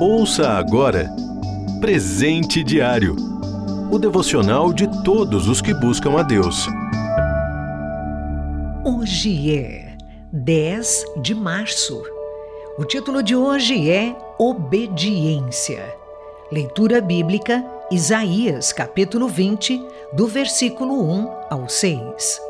Ouça agora Presente Diário o devocional de todos os que buscam a Deus. Hoje é 10 de março. O título de hoje é Obediência. Leitura bíblica, Isaías, capítulo 20, do versículo 1 ao 6.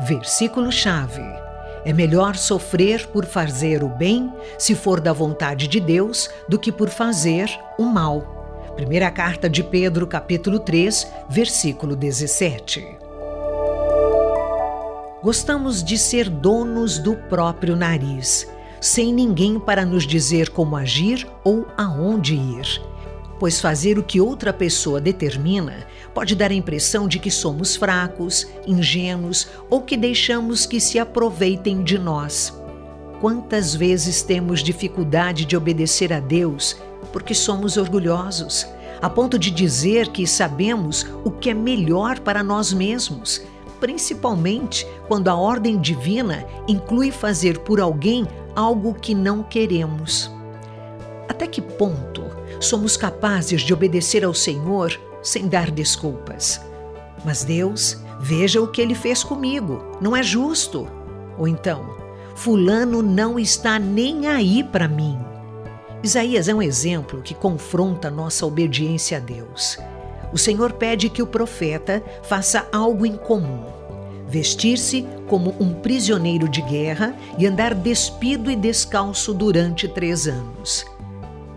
Versículo-chave. É melhor sofrer por fazer o bem, se for da vontade de Deus, do que por fazer o mal. Primeira carta de Pedro, capítulo 3, versículo 17. Gostamos de ser donos do próprio nariz, sem ninguém para nos dizer como agir ou aonde ir. Pois fazer o que outra pessoa determina pode dar a impressão de que somos fracos, ingênuos ou que deixamos que se aproveitem de nós. Quantas vezes temos dificuldade de obedecer a Deus porque somos orgulhosos, a ponto de dizer que sabemos o que é melhor para nós mesmos, principalmente quando a ordem divina inclui fazer por alguém algo que não queremos. Até que ponto somos capazes de obedecer ao Senhor sem dar desculpas? Mas Deus, veja o que ele fez comigo, não é justo. Ou então, Fulano não está nem aí para mim. Isaías é um exemplo que confronta nossa obediência a Deus. O Senhor pede que o profeta faça algo em comum: vestir-se como um prisioneiro de guerra e andar despido e descalço durante três anos.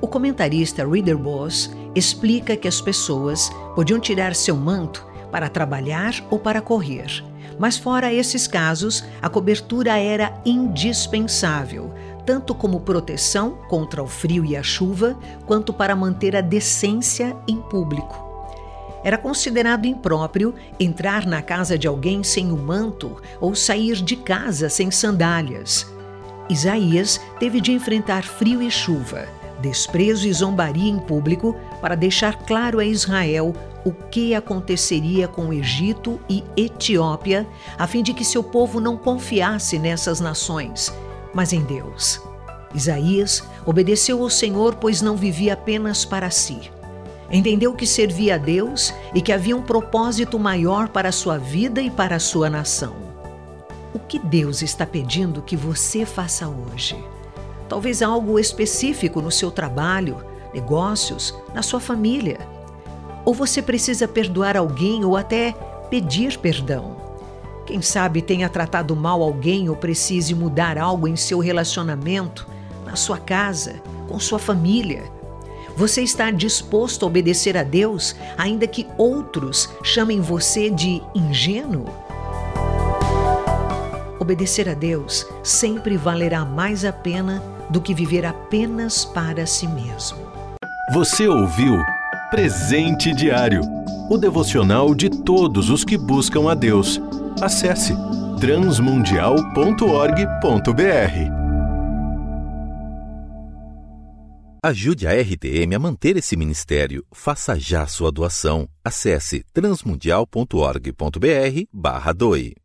O comentarista Reader Boss explica que as pessoas podiam tirar seu manto para trabalhar ou para correr, mas fora esses casos, a cobertura era indispensável, tanto como proteção contra o frio e a chuva, quanto para manter a decência em público. Era considerado impróprio entrar na casa de alguém sem o manto ou sair de casa sem sandálias. Isaías teve de enfrentar frio e chuva, desprezo e zombaria em público para deixar claro a Israel o que aconteceria com o Egito e Etiópia, a fim de que seu povo não confiasse nessas nações mas em Deus. Isaías obedeceu ao Senhor, pois não vivia apenas para si. Entendeu que servia a Deus e que havia um propósito maior para a sua vida e para a sua nação. O que Deus está pedindo que você faça hoje? Talvez algo específico no seu trabalho, negócios, na sua família. Ou você precisa perdoar alguém ou até pedir perdão. Quem sabe tenha tratado mal alguém ou precise mudar algo em seu relacionamento, na sua casa, com sua família. Você está disposto a obedecer a Deus, ainda que outros chamem você de ingênuo? Obedecer a Deus sempre valerá mais a pena do que viver apenas para si mesmo. Você ouviu Presente Diário o devocional de todos os que buscam a Deus. Acesse transmundial.org.br. Ajude a RTM a manter esse ministério. Faça já sua doação. Acesse transmundial.org.br/doe.